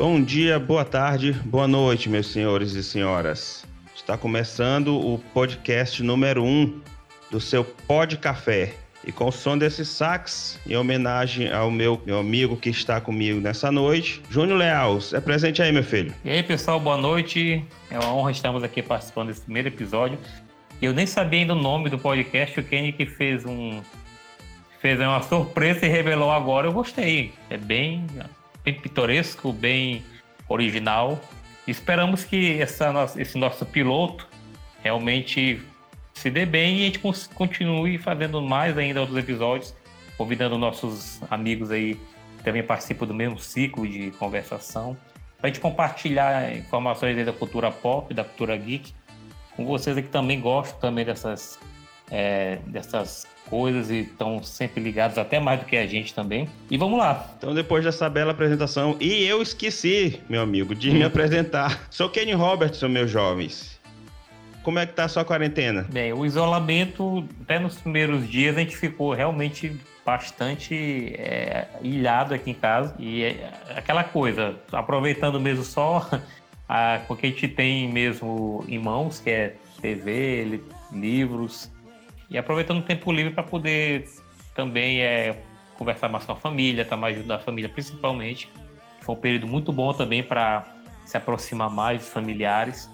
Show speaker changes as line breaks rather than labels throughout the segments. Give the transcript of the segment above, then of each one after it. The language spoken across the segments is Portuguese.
Bom dia, boa tarde, boa noite, meus senhores e senhoras. Está começando o podcast número 1 um do seu Pod Café. E com o som desse sax, em homenagem ao meu, meu amigo que está comigo nessa noite, Júnior Leal. É presente aí, meu filho.
E aí, pessoal, boa noite. É uma honra estarmos aqui participando desse primeiro episódio. Eu nem sabia ainda o nome do podcast, o Kenny que fez um fez uma surpresa e revelou agora. Eu gostei. É bem bem pitoresco, bem original. Esperamos que essa, esse nosso piloto realmente se dê bem e a gente continue fazendo mais ainda outros episódios, convidando nossos amigos aí que também participam do mesmo ciclo de conversação, para a gente compartilhar informações da cultura pop, da cultura geek, com vocês que também gostam também dessas, é, dessas coisas e estão sempre ligados até mais do que a gente também. E vamos lá.
Então, depois dessa bela apresentação, e eu esqueci, meu amigo, de me apresentar. Sou Kenny Robertson, meus jovens. Como é que tá a sua quarentena?
Bem, o isolamento, até nos primeiros dias, a gente ficou realmente bastante é, ilhado aqui em casa. E é aquela coisa, aproveitando mesmo só a, o que a gente tem mesmo em mãos, que é TV, livros, e aproveitando o tempo livre para poder também é, conversar mais com a família, estar tá mais junto da família principalmente. Foi um período muito bom também para se aproximar mais dos familiares.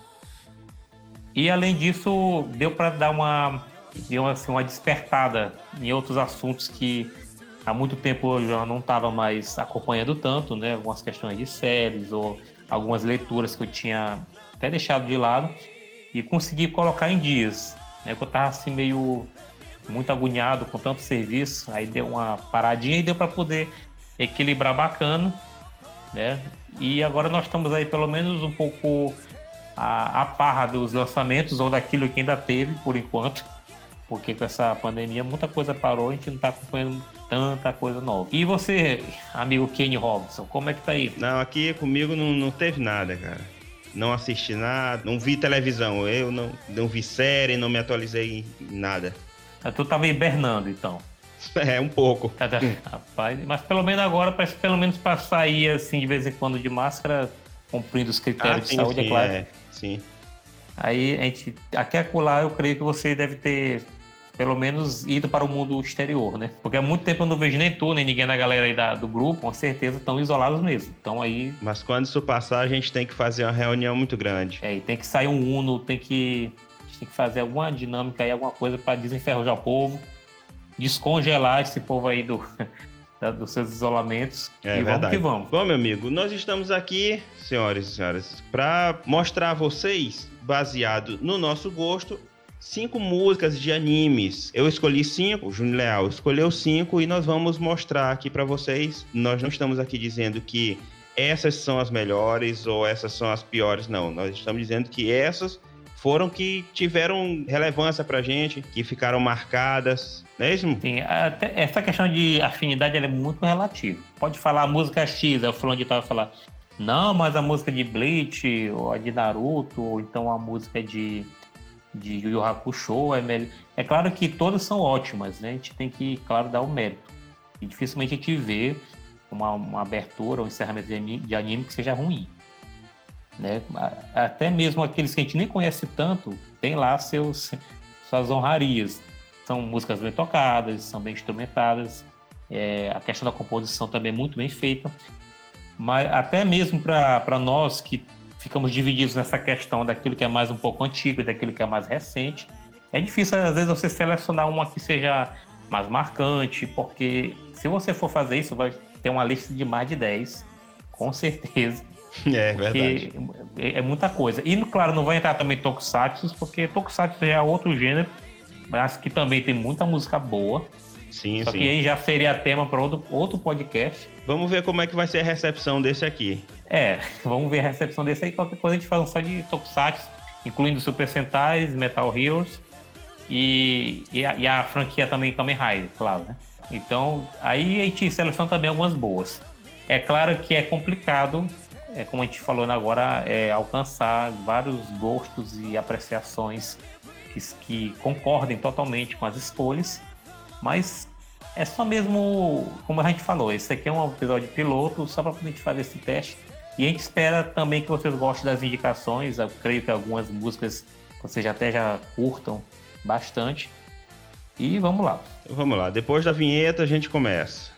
E além disso, deu para dar uma, deu, assim, uma despertada em outros assuntos que há muito tempo eu já não estava mais acompanhando tanto, né? Algumas questões de séries ou algumas leituras que eu tinha até deixado de lado e consegui colocar em dias. Né? Eu estava assim meio muito agoniado com tanto serviço, aí deu uma paradinha e deu para poder equilibrar bacana, né? E agora nós estamos aí pelo menos um pouco a, a parra dos lançamentos ou daquilo que ainda teve por enquanto, porque com essa pandemia muita coisa parou, a gente não está acompanhando tanta coisa nova. E você, amigo Kenny Robinson, como é que tá aí?
Não, aqui comigo não, não teve nada, cara. Não assisti nada, não vi televisão, eu não, não vi série, não me atualizei em nada.
Ah, tu tava hibernando, então.
É, um pouco.
Tá, tá. Rapaz, mas pelo menos agora, parece pelo menos pra sair assim de vez em quando de máscara, cumprindo os critérios ah, sim, de saúde, é sim, é claro. É,
sim.
Aí a gente. Aqui acolá eu creio que você deve ter pelo menos ido para o mundo exterior, né? Porque há muito tempo eu não vejo nem tu, nem ninguém da galera aí da, do grupo, com certeza estão isolados mesmo. Então aí.
Mas quando isso passar, a gente tem que fazer uma reunião muito grande.
É, e tem que sair um Uno, tem que. A gente tem que fazer alguma dinâmica aí, alguma coisa para desenferrujar o povo, descongelar esse povo aí do. dos seus isolamentos.
É
e
verdade.
vamos que vamos.
Bom, meu amigo, nós estamos aqui, senhoras e senhores, para mostrar a vocês, baseado no nosso gosto, cinco músicas de animes. Eu escolhi cinco, o Júnior Leal escolheu cinco e nós vamos mostrar aqui para vocês. Nós não estamos aqui dizendo que essas são as melhores ou essas são as piores, não. Nós estamos dizendo que essas foram que tiveram relevância pra gente, que ficaram marcadas, não é isso?
Sim, essa questão de afinidade é muito relativa. Pode falar a música X, é o fulano de tal falar, não, mas a música de Bleach, ou a de Naruto, ou então a música de de Yu Yu Hakusho é melhor. É claro que todas são ótimas, né? A gente tem que, claro, dar o mérito. E dificilmente a gente vê uma, uma abertura ou um encerramento de anime, de anime que seja ruim. Né? Até mesmo aqueles que a gente nem conhece tanto, tem lá seus, suas honrarias. São músicas bem tocadas, são bem instrumentadas. É, a questão da composição também é muito bem feita. Mas até mesmo para nós que ficamos divididos nessa questão daquilo que é mais um pouco antigo e daquilo que é mais recente. É difícil, às vezes, você selecionar uma que seja mais marcante, porque se você for fazer isso, vai ter uma lista de mais de 10, com certeza.
É, verdade.
É, é muita coisa. E, claro, não vai entrar também Tokusatsu, porque Tokusatsu já é outro gênero, mas que também tem muita música boa.
Sim,
Só
sim.
que aí já seria tema para outro, outro podcast.
Vamos ver como é que vai ser a recepção desse aqui.
É, vamos ver a recepção desse aí. Qualquer coisa a gente fala só de Tokusatsu, incluindo Super Sentai, Metal Heroes e, e, a, e a franquia também Kamen Rider, claro, né? Então, aí a gente seleciona também algumas boas. É claro que é complicado, é, como a gente falou agora, é, alcançar vários gostos e apreciações que, que concordem totalmente com as escolhas, mas é só mesmo, como a gente falou, esse aqui é um episódio piloto, só para a gente fazer esse teste E a gente espera também que vocês gostem das indicações. Eu creio que algumas músicas vocês até já curtam bastante. E vamos lá.
Vamos lá. Depois da vinheta a gente começa.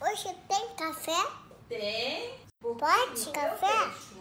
Hoje tem café? Tem. Pode café?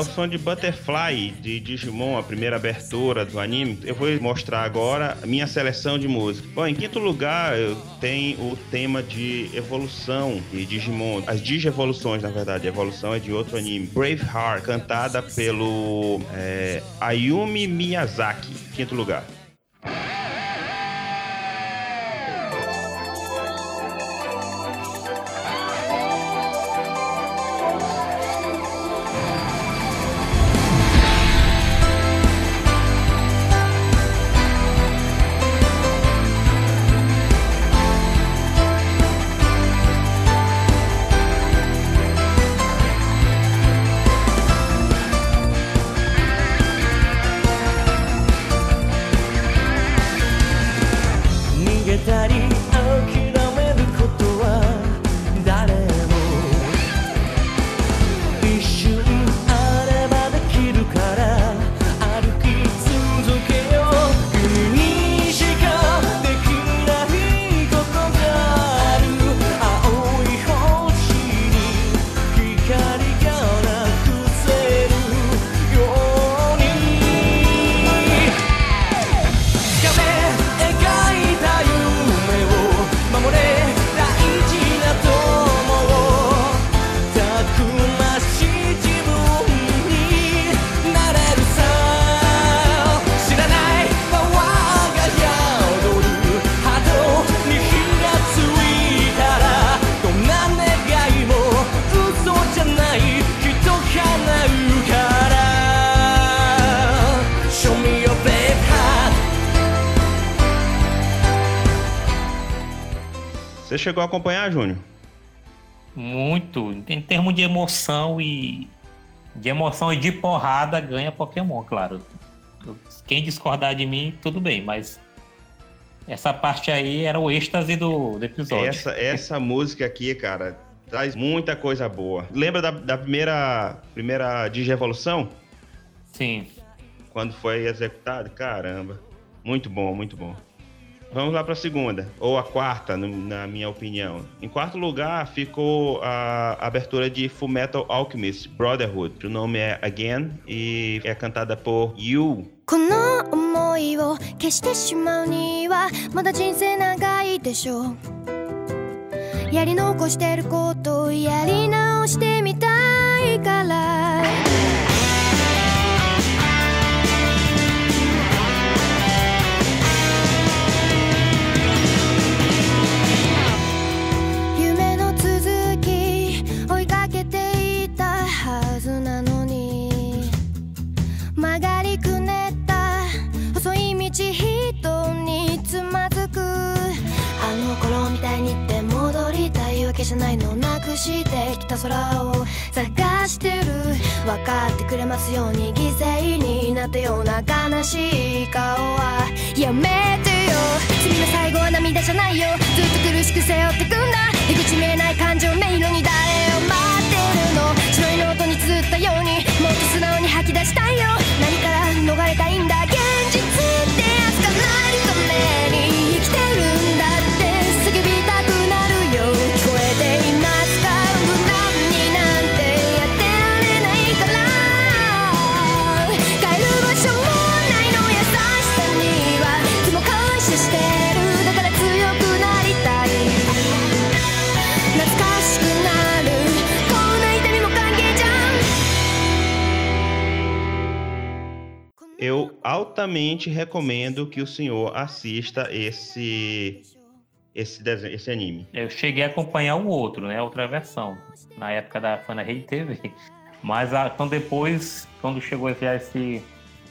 Ao som de Butterfly de Digimon, a primeira abertura do anime, eu vou mostrar agora a minha seleção de música. Bom, em quinto lugar, tenho o tema de evolução de Digimon, as Digievoluções, na verdade, a evolução é de outro anime, Braveheart, cantada pelo é, Ayumi Miyazaki, quinto lugar. Chegou a acompanhar, Júnior?
Muito. Em termos de emoção e. De emoção e de porrada ganha Pokémon, claro. Quem discordar de mim, tudo bem, mas essa parte aí era o êxtase do, do episódio.
Essa, essa música aqui, cara, traz muita coisa boa. Lembra da, da primeira, primeira Digievolução?
Sim.
Quando foi executado? Caramba. Muito bom, muito bom. Vamos lá para a segunda, ou a quarta, na minha opinião. Em quarto lugar ficou a abertura de Fullmetal Alchemist Brotherhood. O nome é Again e é cantada por Yu. この思いを消してしまうにはまだ人生長いでしょうやり残してることをやり直してみたいから してきた空を探してる。分かってくれますように犠牲になったような悲しい顔はやめてよ。罪の最後は涙じゃないよ。ずっと苦しく背負ってくんだ。出口見えない感情迷路に誰を待ってるの。白いノートに綴ったようにもっと素直に吐き出したいよ。何から逃れたいんだ altamente recomendo que o senhor assista esse esse desenho, esse anime.
Eu cheguei a acompanhar o outro, né? Outra versão. Na época da foi na Rede TV. Mas a, então depois, quando chegou já esse.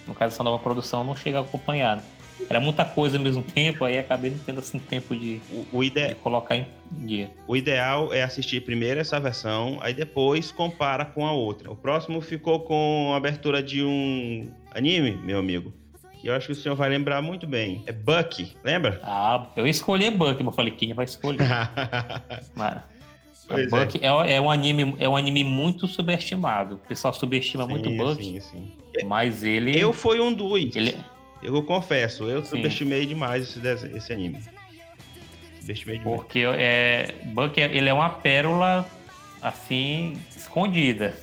No caso dessa nova produção, não cheguei a acompanhar. era muita coisa ao mesmo tempo, aí acabei não tendo assim tempo de,
O, o, ide-
de colocar em dia.
o ideal é assistir primeiro essa versão, aí depois compara com a outra. O próximo ficou com a abertura de um anime, meu amigo, que eu acho que o senhor vai lembrar muito bem. É Bucky, lembra?
Ah, eu escolhi Buck, mas falei, quem vai escolher?
Pois é.
Buck é. é um anime, é um anime muito subestimado. O pessoal subestima muito
Sim,
Buck,
sim, sim.
mas ele.
Eu fui um dos.
ele
Eu confesso, eu
Sim.
subestimei demais esse, esse anime. Subestimei demais.
porque é, Buck é- ele é uma pérola assim, escondida.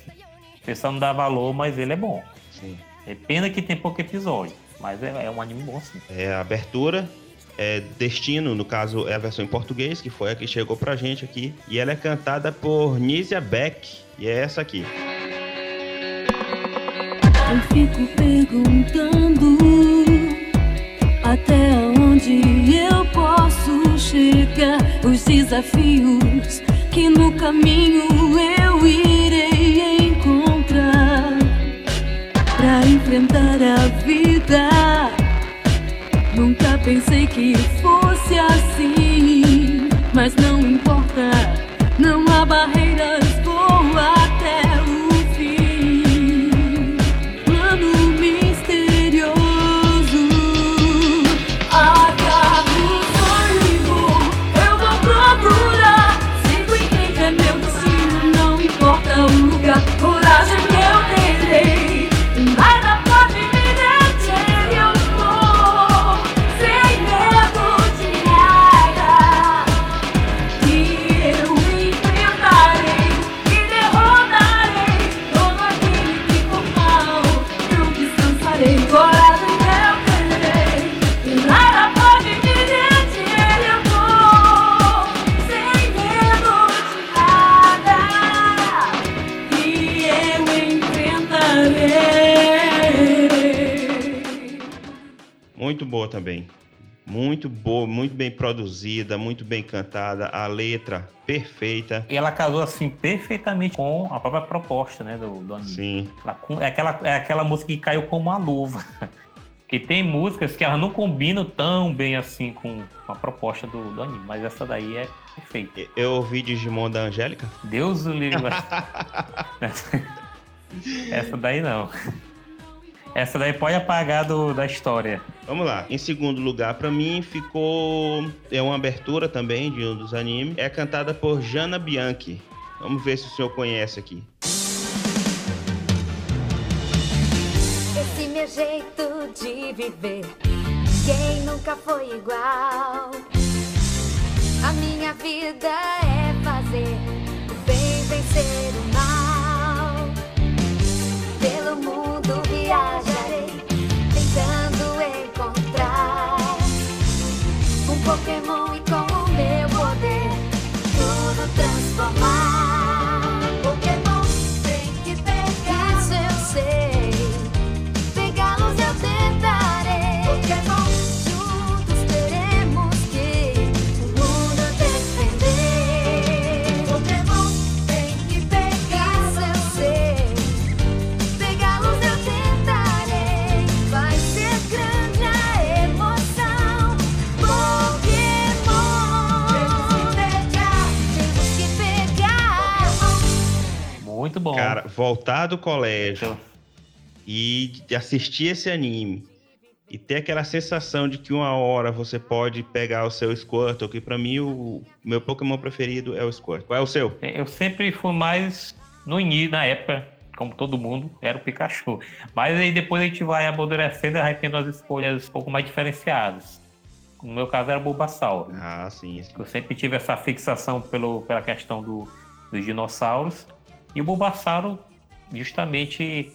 O pessoal não dá valor, mas ele é bom.
Sim.
É pena que tem pouco episódio, mas é, é um anime bom sim.
É a abertura, é Destino, no caso é a versão em português, que foi a que chegou pra gente aqui. E ela é cantada por Nízia Beck, e é essa aqui.
Eu fico perguntando até onde eu posso chegar. Os desafios que no caminho eu irei pra enfrentar a vida. Nunca pensei que fosse assim, mas não
boa também. Muito boa, muito bem produzida, muito bem cantada, a letra perfeita.
E ela casou assim perfeitamente com a própria proposta, né, do, do anime.
Sim,
Ela É aquela, é aquela música que caiu como uma luva. Que tem músicas que elas não combinam tão bem assim com a proposta do, do anime, mas essa daí é perfeita.
eu ouvi Digimon da Angélica.
Deus o livre. essa daí não. Essa daí pode apagar do, da história.
Vamos lá. Em segundo lugar, pra mim, ficou. É uma abertura também de um dos animes. É cantada por Jana Bianchi. Vamos ver se o senhor conhece aqui.
Esse meu jeito de viver, quem nunca foi igual? A minha vida é fazer o bem vencer o um Pokémon e com
voltar do colégio e de assistir esse anime e ter aquela sensação de que uma hora você pode pegar o seu Squirtle, que pra mim o meu Pokémon preferido é o Squirtle. Qual é o seu?
Eu sempre fui mais no início, na época, como todo mundo, era o Pikachu. Mas aí depois a gente vai amadurecendo e vai tendo as escolhas um pouco mais diferenciadas. No meu caso era o Bulbasaur.
Ah, sim. sim.
Eu sempre tive essa fixação pelo, pela questão do, dos dinossauros. E o Bulbasaur justamente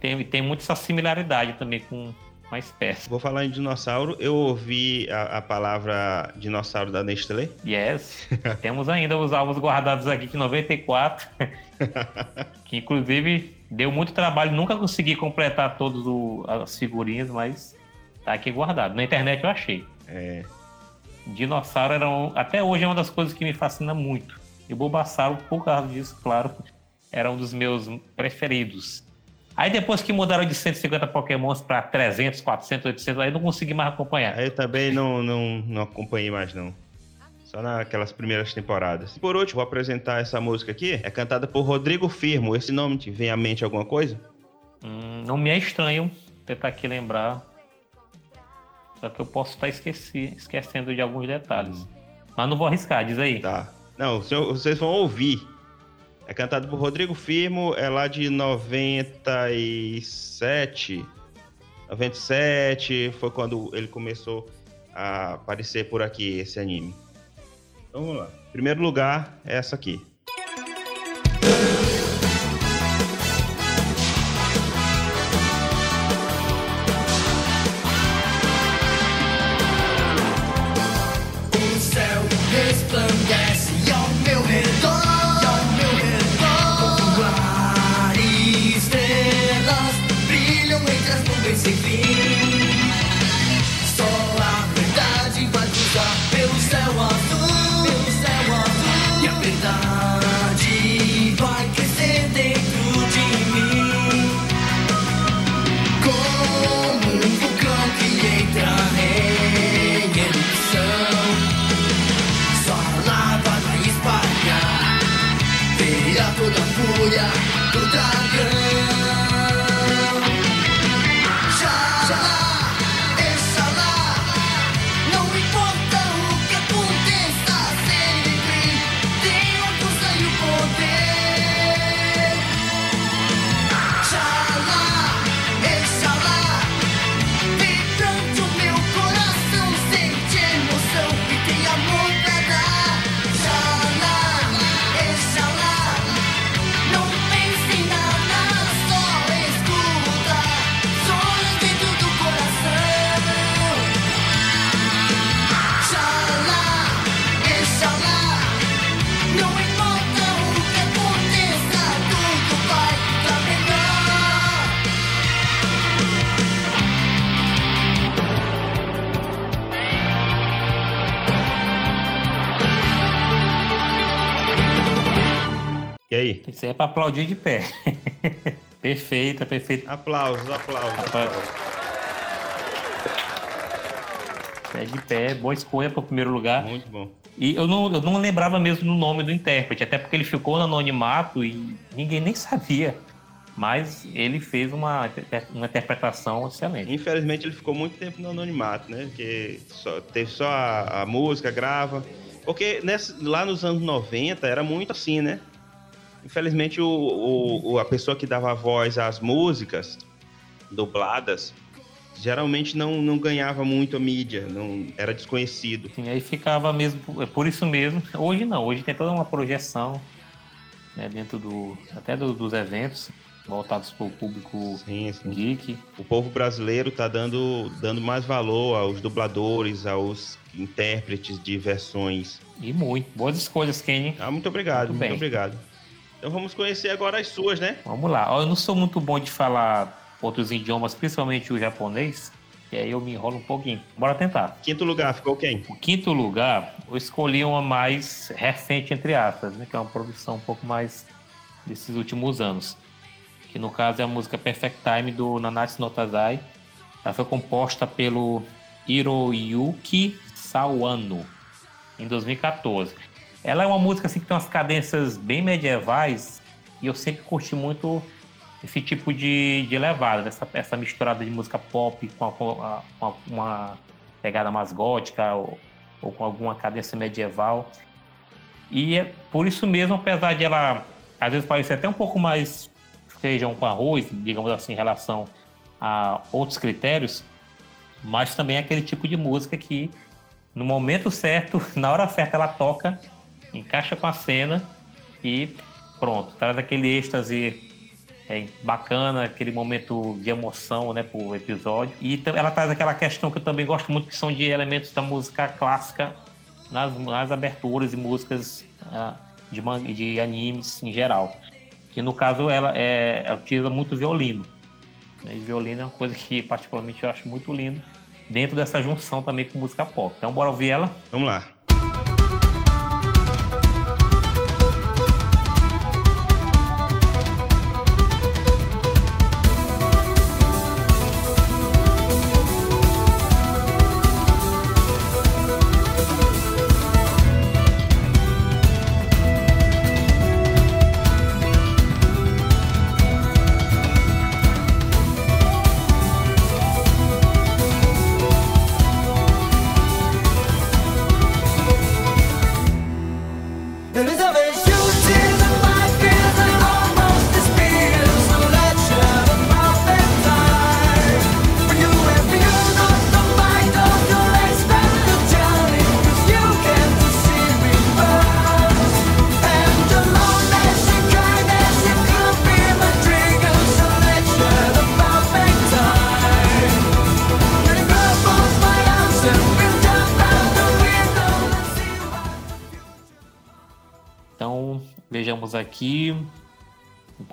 tem, tem muito essa similaridade também com a espécie.
Vou falar em dinossauro. Eu ouvi a, a palavra dinossauro da Nestlé.
Yes. Temos ainda os alvos guardados aqui de 94. que inclusive deu muito trabalho. Nunca consegui completar todas as figurinhas, mas tá aqui guardado. Na internet eu achei.
É,
Dinossauro era um- até hoje é uma das coisas que me fascina muito. E o Bulbasaur, por causa disso, claro, era um dos meus preferidos. Aí depois que mudaram de 150 Pokémons para 300, 400, 800, aí não consegui mais acompanhar.
Aí eu também não, não, não acompanhei mais, não. Só naquelas primeiras temporadas. Por último, vou apresentar essa música aqui. É cantada por Rodrigo Firmo. Esse nome te vem à mente alguma coisa?
Hum, não me é estranho tentar aqui lembrar. Só que eu posso estar esqueci, esquecendo de alguns detalhes. Mas não vou arriscar, diz aí.
Tá. Não, vocês vão ouvir. É cantado por Rodrigo Firmo, é lá de 97. 97 foi quando ele começou a aparecer por aqui, esse anime. Então vamos lá. Primeiro lugar é essa aqui.
Isso aí é pra aplaudir de pé. perfeita, perfeita.
Aplausos, aplausos.
Rapaz.
aplausos.
É de pé, boa escolha pro primeiro lugar.
Muito bom.
E eu não, eu não lembrava mesmo do nome do intérprete, até porque ele ficou no anonimato e ninguém nem sabia. Mas ele fez uma, uma interpretação excelente.
Infelizmente ele ficou muito tempo no anonimato, né? Porque só, teve só a, a música, grava. Porque nessa- lá nos anos 90 era muito assim, né? Infelizmente o, o- a pessoa que dava voz às músicas dubladas geralmente não, não ganhava muito a mídia, não era desconhecido.
Assim, aí ficava mesmo, é por isso mesmo. Hoje não, hoje tem toda uma projeção né, dentro do, até do- dos eventos voltados para o público
Sim, sim.
geek.
O povo brasileiro tá dando, dando mais valor aos dubladores, aos intérpretes de versões.
E muito. Boas escolhas, Kenny.
Ah, muito obrigado,
Muito
muito, obrigado. Então vamos conhecer agora as suas, né?
Vamos lá. Eu não sou muito bom de falar outros idiomas, principalmente o japonês, e aí eu me enrolo um pouquinho. Bora tentar.
Quinto lugar ficou quem?
O quinto lugar, eu escolhi uma mais recente, entre aspas, né, que é uma produção um pouco mais desses últimos anos. Que no caso é a música Perfect Time do Nanatsu no Taizai. Ela foi composta pelo Hiroyuki Sawano em 2014. Ela é uma música assim, que tem umas cadências bem medievais e eu sempre curti muito esse tipo de, de levada, essa, essa misturada de música pop com a- com a- uma pegada mais gótica ou, ou com alguma cadência medieval. E é por isso mesmo, apesar de ela às vezes parecer até um pouco mais feijão com arroz, digamos assim, em relação a outros critérios, mas também é aquele tipo de música que no momento certo, na hora certa ela toca, encaixa com a cena e pronto, traz aquele êxtase é, bacana, aquele momento de emoção, né, pro episódio. E ela traz aquela questão que eu também gosto muito, que são de elementos da música clássica nas, nas aberturas e músicas ah, de, de animes em geral. Que no caso ela, é, utiliza muito violino. E violino é uma coisa que particularmente eu acho muito lindo, dentro dessa junção também com música pop. Então bora ouvir ela.
Vamos lá.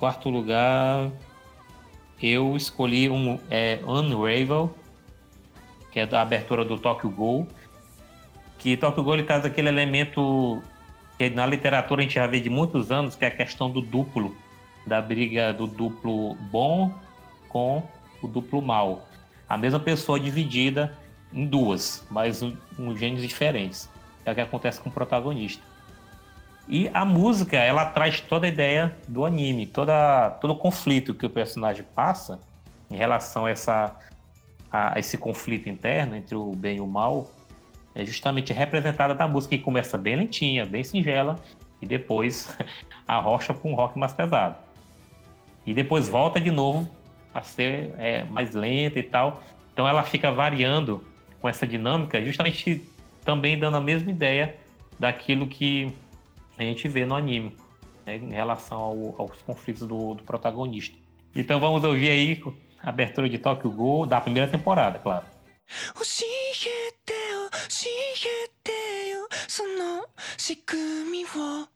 Quarto lugar, eu escolhi um é, Unravel, que é da abertura do Tokyo Ghoul. Que Tokyo Ghoul ele traz aquele elemento que na literatura a gente já vê de muitos anos, que é a questão do duplo, da briga do duplo bom com o duplo mal. A mesma pessoa dividida em duas, mas um, um diferentes. É o que acontece com o protagonista. E a música, ela traz toda a ideia do anime, toda, todo o conflito que o personagem passa em relação a, essa, a esse conflito interno entre o bem e o mal, é justamente representada na música, que começa bem lentinha, bem singela, e depois arrocha para um rock mais pesado. E depois volta de novo a ser é, mais lenta e tal. Então ela fica variando com essa dinâmica, justamente também dando a mesma ideia daquilo que a gente vê no anime, né, em relação ao- aos conflitos do, do protagonista. Então vamos ouvir aí a abertura de Tokyo Ghoul da primeira temporada, claro.
教えてよ教えてよその仕組みを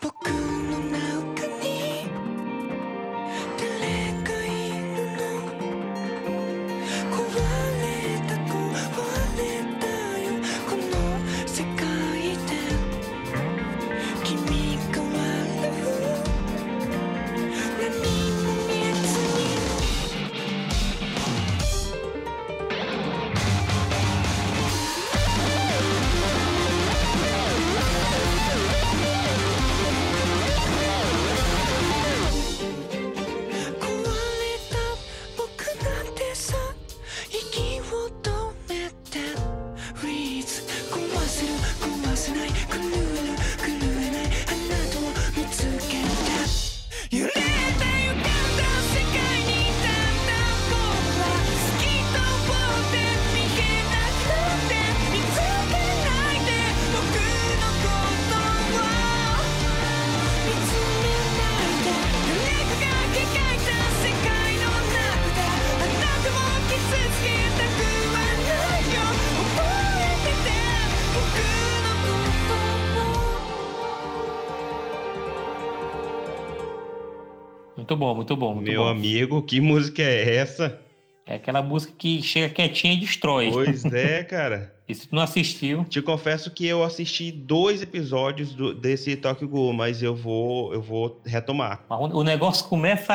僕の中に
Muito bom, muito bom, muito
Meu
bom.
amigo, que música é essa?
É aquela música que chega quietinha e destrói.
Pois é, cara.
E se tu não assistiu,
Te confesso que eu assisti dois episódios do- desse Tokyo Ghoul, mas eu vou, eu vou retomar.
o o negócio começa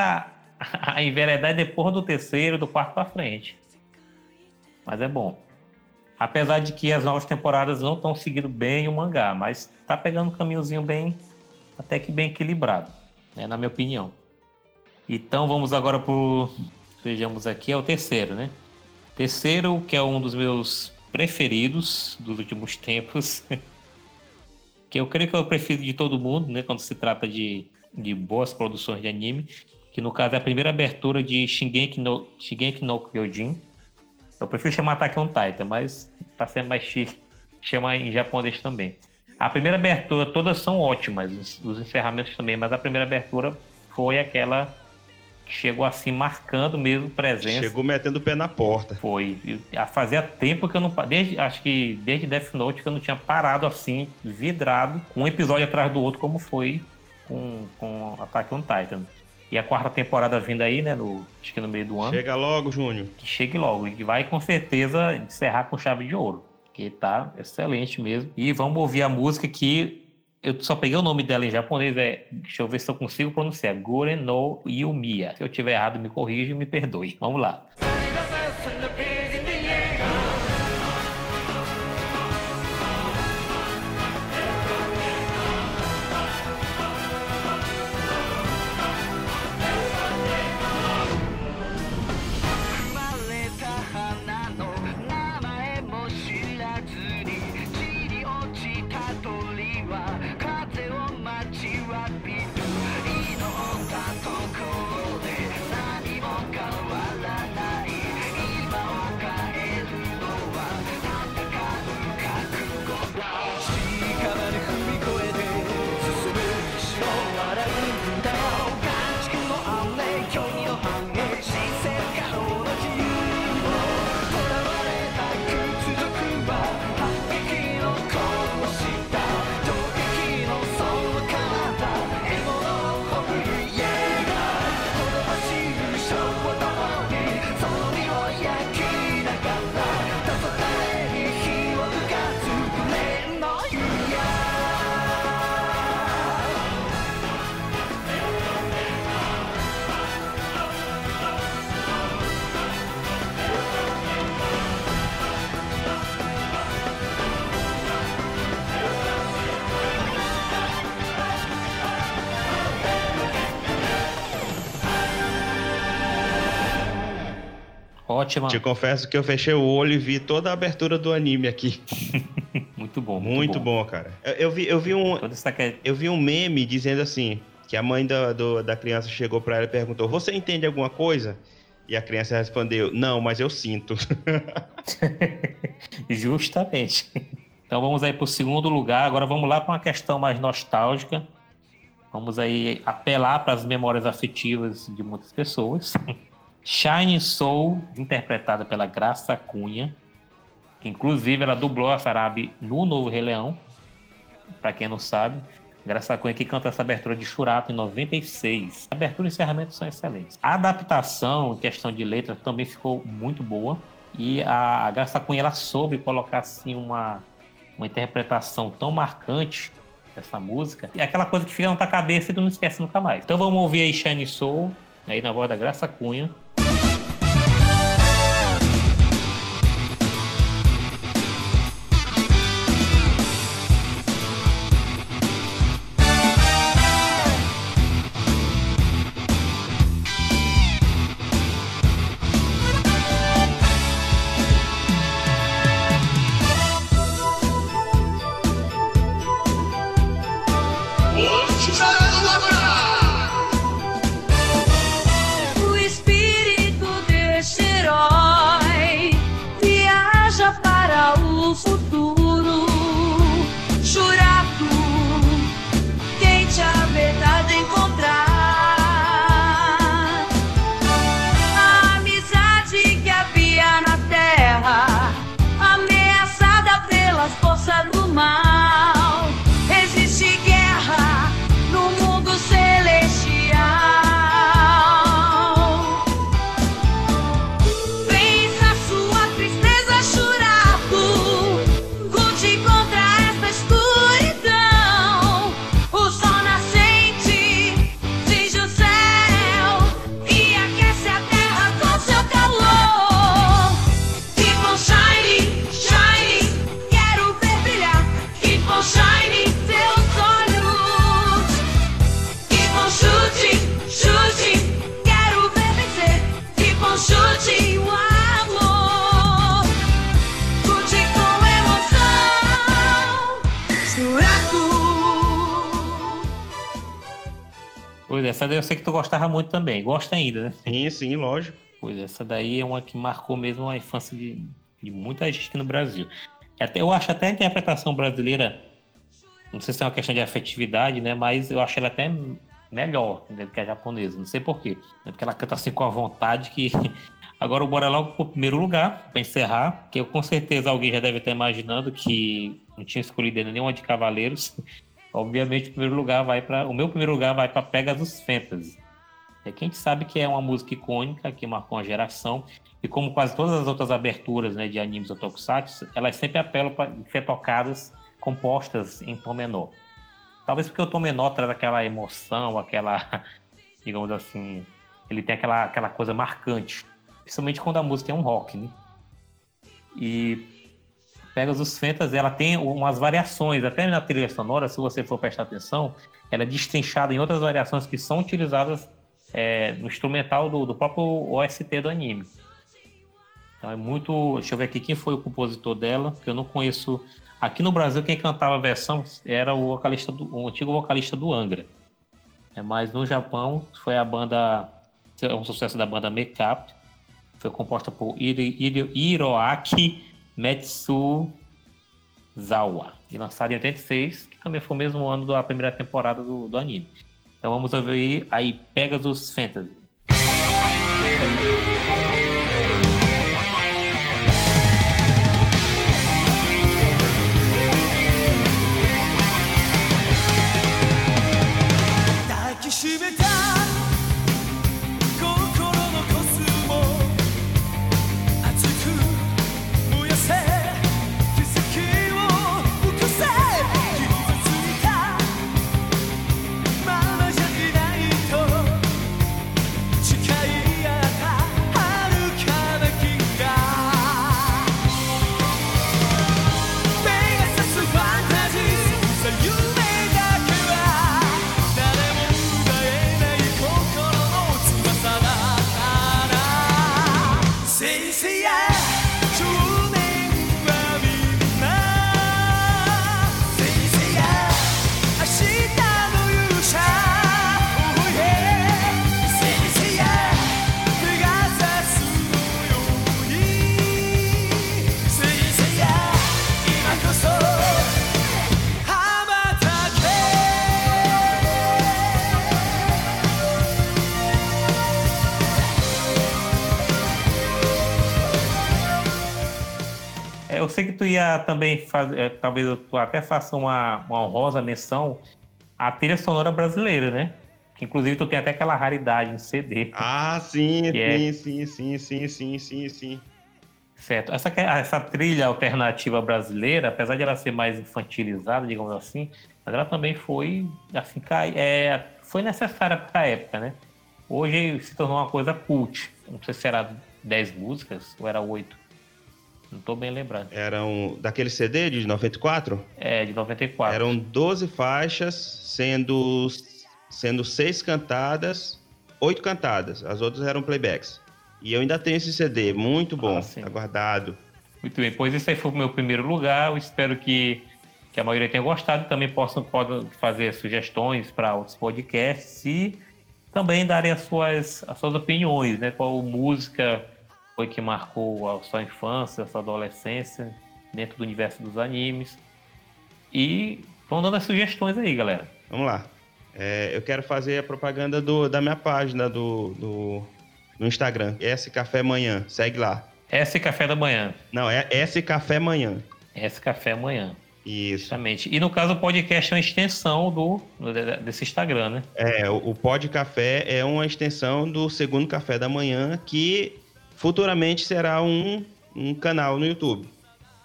a, a enveredar depois do terceiro, do quarto pra frente. Mas é bom. Apesar de que as novas temporadas não estão seguindo bem o mangá, mas tá pegando um caminhozinho bem, até que bem equilibrado, né, na minha opinião. Então vamos agora pro. Vejamos aqui, é o terceiro, né? Terceiro, que é um dos meus preferidos dos últimos tempos. que eu creio que é o preferido de todo mundo, né? Quando se trata de, de boas produções de anime. Que no caso é a primeira abertura de Shingeki no, Shingeki no Kyojin. Eu prefiro chamar Attack on Titan, mas tá sendo mais chique chamar em japonês também. A primeira abertura, todas são ótimas, os, os encerramentos também, mas a primeira abertura foi aquela que chegou assim, marcando mesmo presença.
Chegou metendo o pé na porta.
Foi. Ah, Fazia tempo que eu não. Desde, acho que desde Death Note que eu não tinha parado assim, vidrado, um episódio atrás do outro, como foi com, com Attack on Titan. E a quarta temporada vindo aí, né? No, acho que no meio do ano.
Chega logo, Júnior.
Que chegue logo. E que vai com certeza encerrar com chave de ouro. Que tá excelente mesmo. E vamos ouvir a música que. Eu só peguei o nome dela em japonês, é. Deixa eu ver se eu consigo pronunciar. Guren no Yumiya. Se eu tiver errado, me corrija e me perdoe. Vamos lá. Ótima.
Te confesso que eu fechei o olho e vi toda a abertura do anime aqui.
Muito bom.
Muito, bom. cara. Eu, eu vi, eu vi um,
que...
eu vi um meme dizendo assim, que a mãe da, do- da criança chegou pra ela e perguntou, você entende alguma coisa? E a criança respondeu, não, mas eu sinto.
Justamente. Então vamos aí para o segundo lugar. Agora vamos lá para uma questão mais nostálgica. Vamos aí apelar para as memórias afetivas de muitas pessoas. Shine Soul, interpretada pela Graça Cunha, que inclusive ela dublou a Sarabi no Novo Rei Leão. Para quem não sabe, Graça Cunha que canta essa abertura de Churato em 96. A abertura e encerramento são excelentes. A adaptação, em questão de letra, também ficou muito boa. E a, Graça Cunha ela soube colocar assim uma, uma interpretação tão marcante dessa música. É aquela coisa que fica na tua cabeça e tu não esquece nunca mais. Então vamos ouvir aí Shine Soul, aí na voz da Graça Cunha. Essa daí eu sei que tu gostava muito também. Gosta ainda, né?
sim, sim, lógico.
Pois é, essa daí é uma que marcou mesmo a infância de, de muita gente aqui no Brasil. Até, eu acho até a interpretação brasileira, não sei se é uma questão de afetividade, né? Mas eu acho ela até melhor né, do que a japonesa. Não sei porquê. Né, porque ela canta assim com a vontade que. Agora bora logo pro primeiro lugar, para encerrar, que eu com certeza alguém já deve estar imaginando que não tinha escolhido ainda nenhuma de Cavaleiros. Obviamente o primeiro lugar vai para. O meu primeiro lugar vai para Pegasus Fantasy. É que a gente sabe que é uma música icônica que marcou uma geração e como quase todas as outras aberturas né, de animes ou tokusatsu, elas sempre apelam para ser tocadas compostas em tom menor. Talvez porque o tom menor traz aquela emoção, aquela, digamos assim, ele tem aquela, aquela coisa marcante, principalmente quando a música é um rock, né? E Pegasus Fantasy, ela tem umas variações, até na trilha sonora, se você for prestar atenção, ela é destrinchada em outras variações que são utilizadas é, no instrumental do, do próprio OST do anime. Então é muito. Deixa eu ver aqui quem foi o compositor dela, que eu não conheço. Aqui no Brasil, quem cantava a versão era o vocalista do, o antigo vocalista do Angra. É, mas no Japão foi a banda. É um sucesso da banda Makeup. Foi composta por Hiro- Hiro- Hiroaki Metsuzawa. Lançada em 86, que também foi o mesmo ano da primeira temporada do, do anime. Então vamos ouvir aí Pegasus Fantasy. Ia também fazer, talvez tu até faça uma, uma honrosa menção à trilha sonora brasileira, né? Que inclusive tu tem até aquela raridade em CD.
Ah, sim,
é-
sim, sim, sim, sim, sim, sim, sim.
Certo. Essa, que- essa trilha alternativa brasileira, apesar de ela ser mais infantilizada, digamos assim, mas ela também foi, assim, é, foi necessária para a época, né? Hoje se tornou uma coisa cult. Não sei se era 10 músicas ou era 8. Não estou bem lembrando.
Eram daquele CD de 94?
É, de 94.
Eram 12 faixas, sendo, sendo seis cantadas, oito cantadas. As outras eram playbacks. E eu ainda tenho esse CD, muito bom,
Ah, sim.
tá guardado.
Muito bem, pois esse aí foi o meu primeiro lugar. Eu espero que, que a maioria tenha gostado e também possam, podem fazer sugestões para outros podcasts e também darem as suas, as suas opiniões, né? Qual música foi que marcou a sua infância, a sua adolescência dentro do universo dos animes. E vão dando as sugestões aí, galera.
Vamos lá. É, eu quero fazer a propaganda do- da minha página do, do, no Instagram. S Café Manhã. Segue lá.
Esse café da manhã.
Não, é S Café Manhã.
Esse café amanhã,
Isso.
justamente. E no caso, o podcast é uma extensão do, desse Instagram, né?
É, o, o Pod Café é uma extensão do segundo café da manhã, que futuramente será um, um canal no YouTube.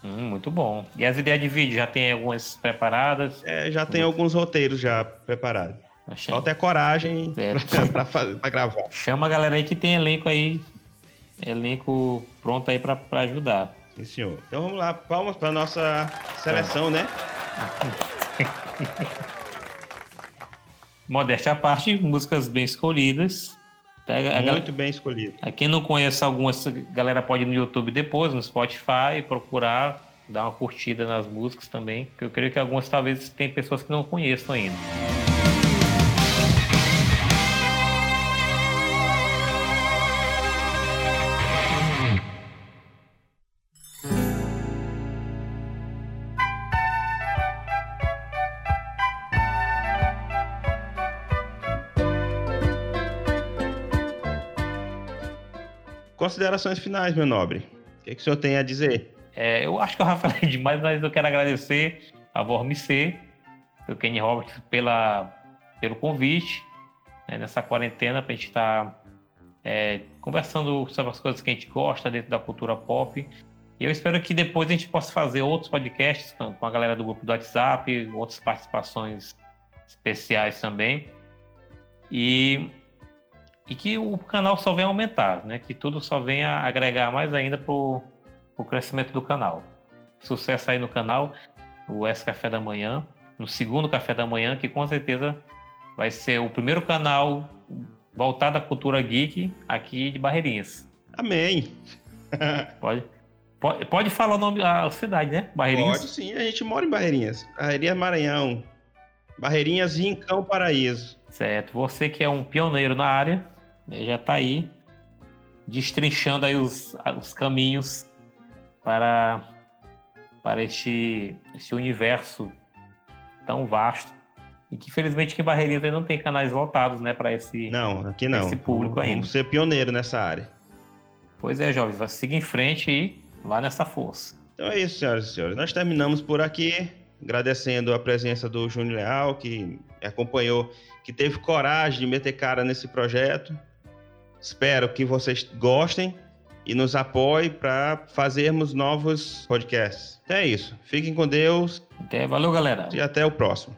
Hum, muito bom. E as ideias de vídeo já tem algumas preparadas?
É, já tem alguns roteiros já preparados.
Chama,
Falta é coragem pra gravar.
chama a galera aí que tem elenco aí, elenco pronto aí pra ajudar.
Sim, senhor. Então vamos lá, palmas pra nossa seleção, né?
Modéstia à parte, músicas bem escolhidas. Pega
Muito bem escolhido.
a quem não conhece algumas, galera pode ir no YouTube depois, no Spotify, procurar, dar uma curtida nas músicas também, que eu creio que algumas talvez tem pessoas que não conheçam ainda.
Considerações finais, meu nobre. O que, que o senhor tem a dizer?
É, eu acho que eu já falei demais, mas eu quero agradecer a Vormicê, pelo Kenny Roberts, pela, pelo convite né, nessa quarentena para a gente estar conversando sobre as coisas que a gente gosta dentro da cultura pop. E eu espero que depois a gente possa fazer outros podcasts com, com a galera do grupo do WhatsApp, outras participações especiais também. E, e que o canal só venha aumentar, né? que tudo só venha agregar mais ainda para o crescimento do canal. Sucesso aí no canal, o S Café da Manhã, no segundo Café da Manhã, que com certeza vai ser o primeiro canal voltado à cultura geek aqui de Barreirinhas.
Amém.
Pode, pode, pode falar o nome da cidade, né? Barreirinhas.
Pode sim, a gente mora em Barreirinhas. Barreirinhas Maranhão. Barreirinhas Rincão Paraíso.
Certo. Você que é um pioneiro na área, né, já está aí destrinchando aí os, os caminhos para, para este, este universo tão vasto e que infelizmente que Barreirinhas não tem canais voltados, né, para esse.
Não, aqui não.
Esse público ainda.
Vamos ser pioneiro nessa área.
Pois é, jovens, vai siga em frente e vá nessa força.
Então é isso, senhoras e senhores. Nós terminamos por aqui, agradecendo a presença do Júnior Leal, que acompanhou, que teve coragem de meter cara nesse projeto. Espero que vocês gostem e nos apoiem para fazermos novos podcasts. Então é isso. Fiquem com Deus
Até, valeu, galera.
e até o próximo.